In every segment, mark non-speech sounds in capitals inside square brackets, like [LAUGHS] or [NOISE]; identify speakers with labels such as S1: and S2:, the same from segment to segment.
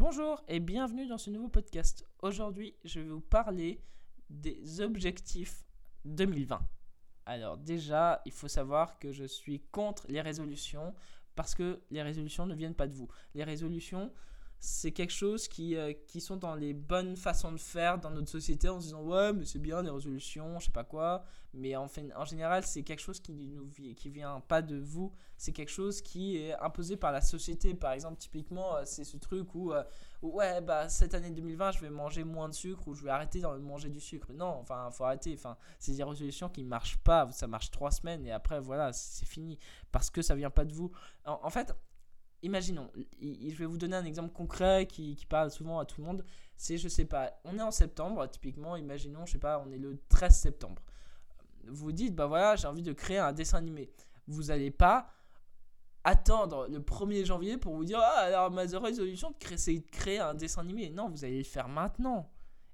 S1: Bonjour et bienvenue dans ce nouveau podcast. Aujourd'hui, je vais vous parler des objectifs 2020. Alors déjà, il faut savoir que je suis contre les résolutions parce que les résolutions ne viennent pas de vous. Les résolutions, c'est quelque chose qui, euh, qui sont dans les bonnes façons de faire dans notre société en se disant ouais mais c'est bien les résolutions je sais pas quoi. Mais en, fait, en général c'est quelque chose qui nous qui vient pas de vous. C'est quelque chose qui est imposé par la société. Par exemple typiquement euh, c'est ce truc où, euh, ouais bah cette année 2020 je vais manger moins de sucre ou je vais arrêter de manger du sucre. Non enfin faut arrêter. Enfin c'est des résolutions qui marchent pas. Ça marche trois semaines et après voilà c'est fini. Parce que ça vient pas de vous. En fait imaginons, je vais vous donner un exemple concret qui, parle souvent à tout le monde. C'est, je sais pas, on est en septembre, typiquement, imaginons, je sais pas, on est le 13 septembre. Vous dites, bah voilà, j'ai envie de créer un dessin animé. Vous n'allez pas attendre le 1er janvier pour vous dire, ah, alors ma résolution, c'est de créer un dessin animé. Non, vous allez le faire maintenant.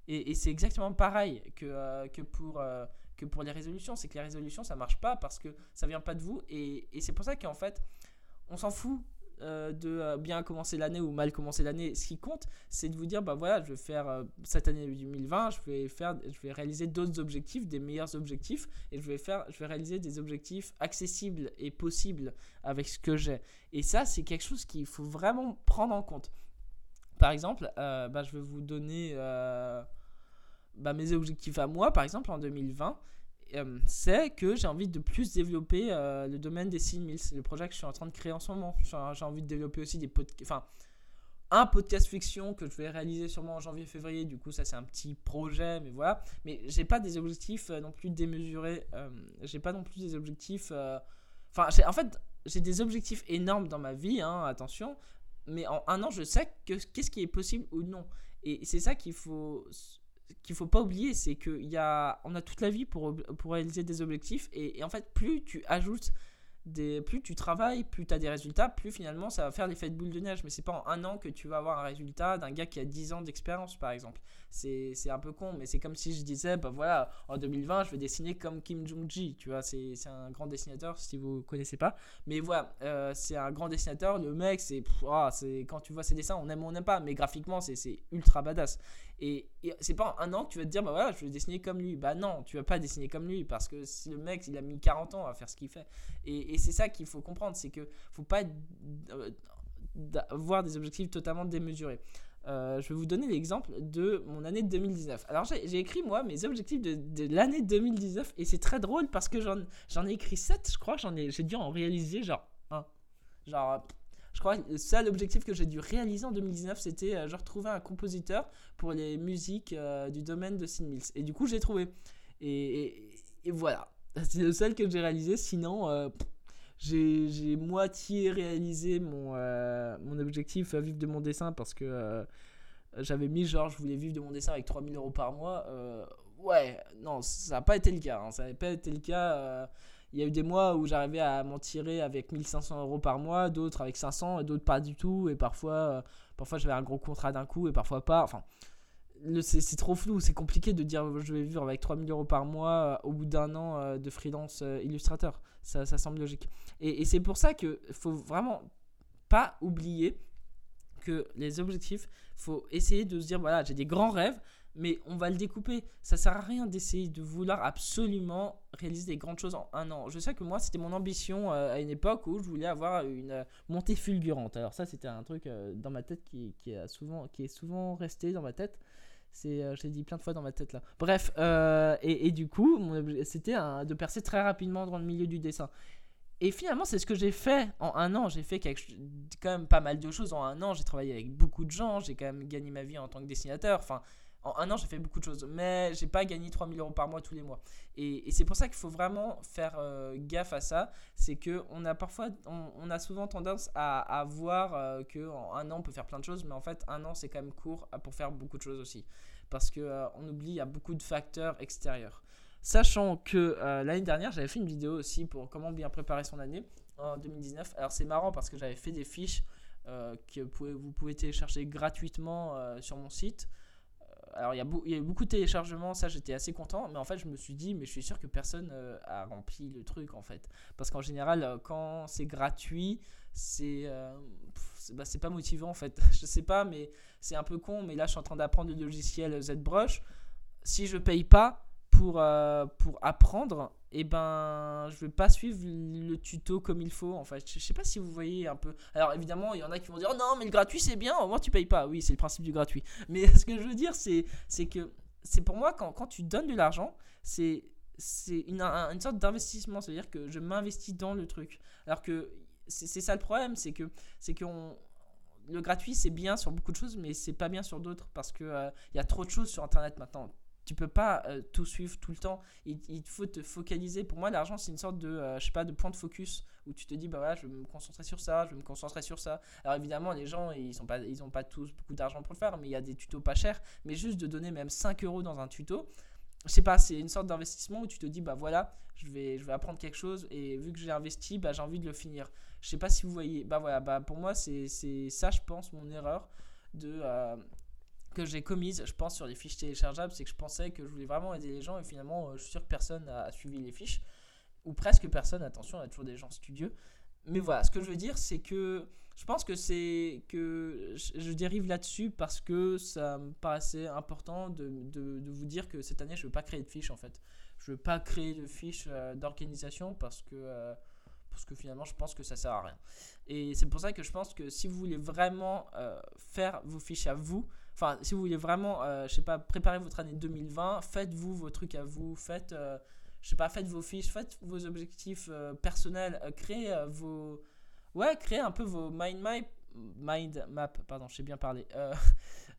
S1: Et, c'est exactement pareil que, euh, que, pour, euh, que pour les résolutions. C'est que les résolutions, ça marche pas parce que ça vient pas de vous. Et, et c'est pour ça qu'en fait, on s'en fout euh, de euh, bien commencer l'année ou mal commencer l'année. Ce qui compte, c'est de vous dire, bah voilà, je vais faire euh, cette année 2020, je vais faire, je vais réaliser d'autres objectifs, des meilleurs objectifs, et je vais faire, je vais réaliser des objectifs accessibles et possibles avec ce que j'ai. Et ça, c'est quelque chose qu'il faut vraiment prendre en compte. Par exemple, bah, je vais vous donner bah, mes objectifs à moi, par exemple, en 2020. Euh, c'est que j'ai envie de plus développer euh, le domaine des 6000. C'est le projet que je suis en train de créer en ce moment. J'ai envie de développer aussi des podcasts. Enfin, un podcast fiction que je vais réaliser sûrement en janvier-février. Du coup, ça, c'est un petit projet, mais voilà. Mais j'ai pas des objectifs euh, non plus démesurés. j'ai pas non plus des objectifs. Enfin, en fait, j'ai des objectifs énormes dans ma vie, hein, attention. Mais en un an, je sais que qu'est-ce qui est possible ou non. Et c'est ça qu'il faut qu'il faut pas oublier, c'est qu'on a, on a toute la vie pour, pour réaliser des objectifs. Et, en fait, plus tu ajoutes plus tu travailles, plus tu as des résultats, plus finalement ça va faire l'effet de boule de neige. Mais c'est pas en un an que tu vas avoir un résultat d'un gars qui a 10 ans d'expérience, par exemple. C'est un peu con, mais c'est comme si je disais, bah voilà, en 2020, je vais dessiner comme Kim Jong-ji. Tu vois, c'est un grand dessinateur si vous connaissez pas. Mais voilà, euh, c'est un grand dessinateur. Le mec, c'est oh, quand tu vois ses dessins, on aime ou on n'aime pas, mais graphiquement, c'est ultra badass. Et, c'est pas en un an que tu vas te dire, bah voilà, je vais dessiner comme lui. Bah non, tu vas pas dessiner comme lui parce que si le mec, il a mis 40 ans à faire ce qu'il fait. Et, et c'est ça qu'il faut comprendre, c'est que faut pas euh, avoir des objectifs totalement démesurés. Euh, je vais vous donner l'exemple de mon année 2019. Alors j'ai écrit moi mes objectifs de, l'année 2019 et c'est très drôle parce que j'en ai écrit 7, je crois, j'ai dû en réaliser genre un. Genre je crois que le seul objectif que j'ai dû réaliser en 2019 c'était euh, je retrouvais un compositeur pour les musiques du domaine de Sin Mills et du coup j'ai trouvé et, voilà. [LAUGHS] C'est le seul que j'ai réalisé sinon j'ai moitié réalisé mon, euh, mon objectif à vivre de mon dessin parce que euh, j'avais mis genre je voulais vivre de mon dessin avec 3000 euros par mois. Euh, ouais, non, ça n'a pas été le cas. Hein. ça n'a pas été le cas. Il y a eu des mois où j'arrivais à m'en tirer avec 1500 euros par mois, d'autres avec 500 et d'autres pas du tout. Et parfois, parfois j'avais un gros contrat d'un coup et parfois pas. Enfin, c'est trop flou, c'est compliqué de dire je vais vivre avec 3000 euros par mois au bout d'un an de freelance illustrateur. Ça, ça, semble logique. Et, et c'est pour ça qu'il faut vraiment pas oublier que les objectifs, faut essayer de se dire voilà, j'ai des grands rêves, mais on va le découper. Ça sert à rien d'essayer de vouloir absolument réaliser des grandes choses en un an. Je sais que moi, c'était mon ambition à une époque où je voulais avoir une montée fulgurante. Alors ça, c'était un truc dans ma tête qui, qui, a souvent, qui est souvent resté dans ma tête. C'est, euh, je dit plein de fois dans ma tête là. Bref, euh, et, du coup, c'était de percer très rapidement dans le milieu du dessin. Et finalement, c'est ce que j'ai fait en un an. J'ai fait quand même pas mal de choses en un an. J'ai travaillé avec beaucoup de gens. J'ai quand même gagné ma vie en tant que dessinateur. Enfin, en un an, j'ai fait beaucoup de choses, mais j'ai pas gagné 3000 euros par mois tous les mois. Et, c'est pour ça qu'il faut vraiment faire euh, gaffe à ça. C'est que on a parfois, on, a souvent tendance à, voir euh, que en un an on peut faire plein de choses, mais en fait un an c'est quand même court pour faire beaucoup de choses aussi, parce que euh, on oublie il y a beaucoup de facteurs extérieurs. Sachant que l'année dernière j'avais fait une vidéo aussi pour comment bien préparer son année en 2019. Alors c'est marrant parce que j'avais fait des fiches que vous pouvez télécharger gratuitement sur mon site alors il y, a eu beaucoup de téléchargements, ça j'étais assez content, mais en fait je me suis dit, mais je suis sûr que personne euh, a rempli le truc en fait. Parce qu'en général, euh, quand c'est gratuit, c'est euh, bah, c'est pas motivant en fait. [LAUGHS] je sais pas, mais c'est un peu con, mais là je suis en train d'apprendre le logiciel ZBrush. Si je paye pas pour, euh, pour apprendre, et ben je vais pas suivre le tuto comme il faut en fait. Je sais pas si vous voyez un peu. Alors évidemment, il y en a qui vont dire oh non, mais le gratuit c'est bien, au moins tu payes pas. Oui, c'est le principe du gratuit. Mais [LAUGHS] ce que je veux dire, c'est que c'est pour moi quand, quand tu donnes de l'argent, c'est une, un- une sorte d'investissement, c'est-à-dire que je m'investis dans le truc. Alors que c'est ça le problème, c'est que c'est qu'on le gratuit c'est bien sur beaucoup de choses, mais c'est pas bien sur d'autres parce que euh, il y a trop de choses sur internet maintenant. Tu peux pas euh, tout suivre tout le temps. Il, faut te focaliser. Pour moi, l'argent c'est une sorte de euh, je sais pas de point de focus où tu te dis bah voilà, je vais me concentrer sur ça, je vais me concentrer sur ça. Alors évidemment, les gens ils sont pas pas tous beaucoup d'argent pour le faire, mais il y a des tutos pas chers. Mais juste de donner même 5 euros dans un tuto, je sais pas, c'est une sorte d'investissement où tu te dis bah voilà, je vais, je vais apprendre quelque chose et vu que j'ai investi, bah j'ai envie de le finir. Je sais pas si vous voyez, bah voilà, bah pour moi c'est c'est ça je pense mon erreur de euh, que j'ai commise, je pense sur les fiches téléchargeables, c'est que je pensais que je voulais vraiment aider les gens et finalement euh, je suis sûr que personne a suivi les fiches ou presque personne, attention, il y a toujours des gens studieux. Mais voilà, ce que je veux dire c'est que je pense que c'est que je dérive là-dessus parce que ça me paraissait important de, de, vous dire que cette année je ne veux pas créer de fiches en fait. Je veux pas créer de fiches euh, d'organisation parce que euh, parce que finalement je pense que ça sert à rien. Et c'est pour ça que je pense que si vous voulez vraiment euh, faire vos fiches à vous, enfin si vous voulez vraiment, euh, je sais pas, préparer votre année 2020, faites-vous vos trucs à vous, faites, euh, je sais pas, faites vos fiches, faites vos objectifs euh, personnels, créez vos, ouais, créez un peu vos mind map, mind map, pardon, je sais bien parler.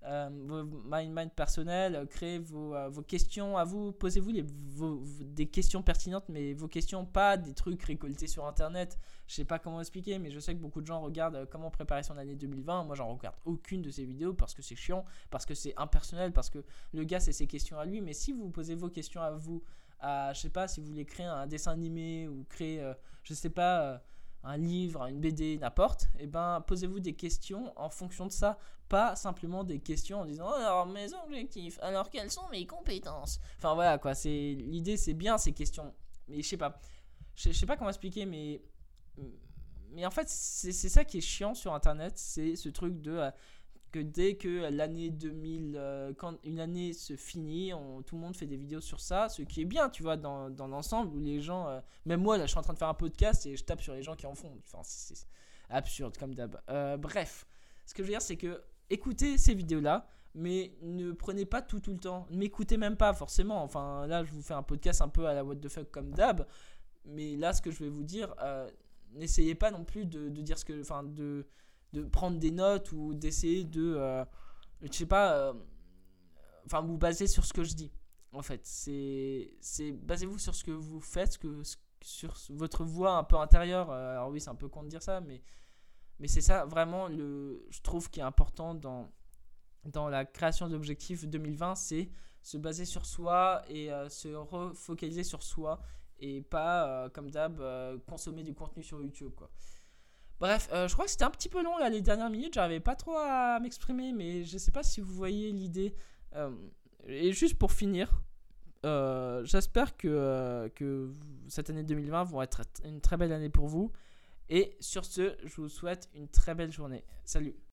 S1: Euh, vos mind personnels, euh, créez vos, euh, vos questions à vous, posez-vous les, vos- des questions pertinentes, mais vos questions, pas des trucs récoltés sur internet. Je sais pas comment expliquer, mais je sais que beaucoup de gens regardent comment préparer son année 2020. Moi, j'en regarde aucune de ces vidéos parce que c'est chiant, parce que c'est impersonnel, parce que le gars, c'est ses questions à lui. Mais si vous posez vos questions à vous, à, je sais pas, si vous voulez créer un dessin animé ou créer, euh, je sais pas, un livre, une BD, n'importe, et ben posez-vous des questions en fonction de ça, pas simplement des questions en disant Oh, alors mes objectifs, alors quelles sont mes compétences? Enfin voilà quoi, c'est l'idée, c'est bien ces questions, mais je sais pas, je sais pas comment expliquer, mais mais en fait c'est ça qui est chiant sur Internet, c'est ce truc de euh, que dès que l'année 2000, euh, quand une année se finit, tout le monde fait des vidéos sur ça, ce qui est bien, tu vois, dans, dans l'ensemble, où les gens, euh, même moi, là, je suis en train de faire un podcast et je tape sur les gens qui en font. Enfin, c'est absurde, comme d'hab. Euh, bref, ce que je veux dire, c'est que écoutez ces vidéos-là, mais ne prenez pas tout tout le temps. Ne m'écoutez même pas, forcément. Enfin, là, je vous fais un podcast un peu à la what the fuck, comme d'hab. Mais là, ce que je vais vous dire, n'essayez pas non plus de dire ce que. Enfin, de de prendre des notes ou d'essayer de euh, je sais pas euh, enfin vous baser sur ce que je dis en fait. C'est c'est basez-vous sur ce que vous faites que sur votre voix un peu intérieure euh, alors oui c'est un peu con de dire ça mais mais c'est ça vraiment le je trouve qui est important dans dans la création d'objectifs 2020 c'est se baser sur soi et euh, se refocaliser sur soi et pas comme d'hab consommer du contenu sur YouTube quoi Bref, euh, je crois que c'était un petit peu long là les dernières minutes, j'arrivais pas trop à m'exprimer, mais je sais pas si vous voyez l'idée. Euh, et juste pour finir, euh, j'espère que, que cette année 2020 va être une très belle année pour vous. Et sur ce, je vous souhaite une très belle journée. Salut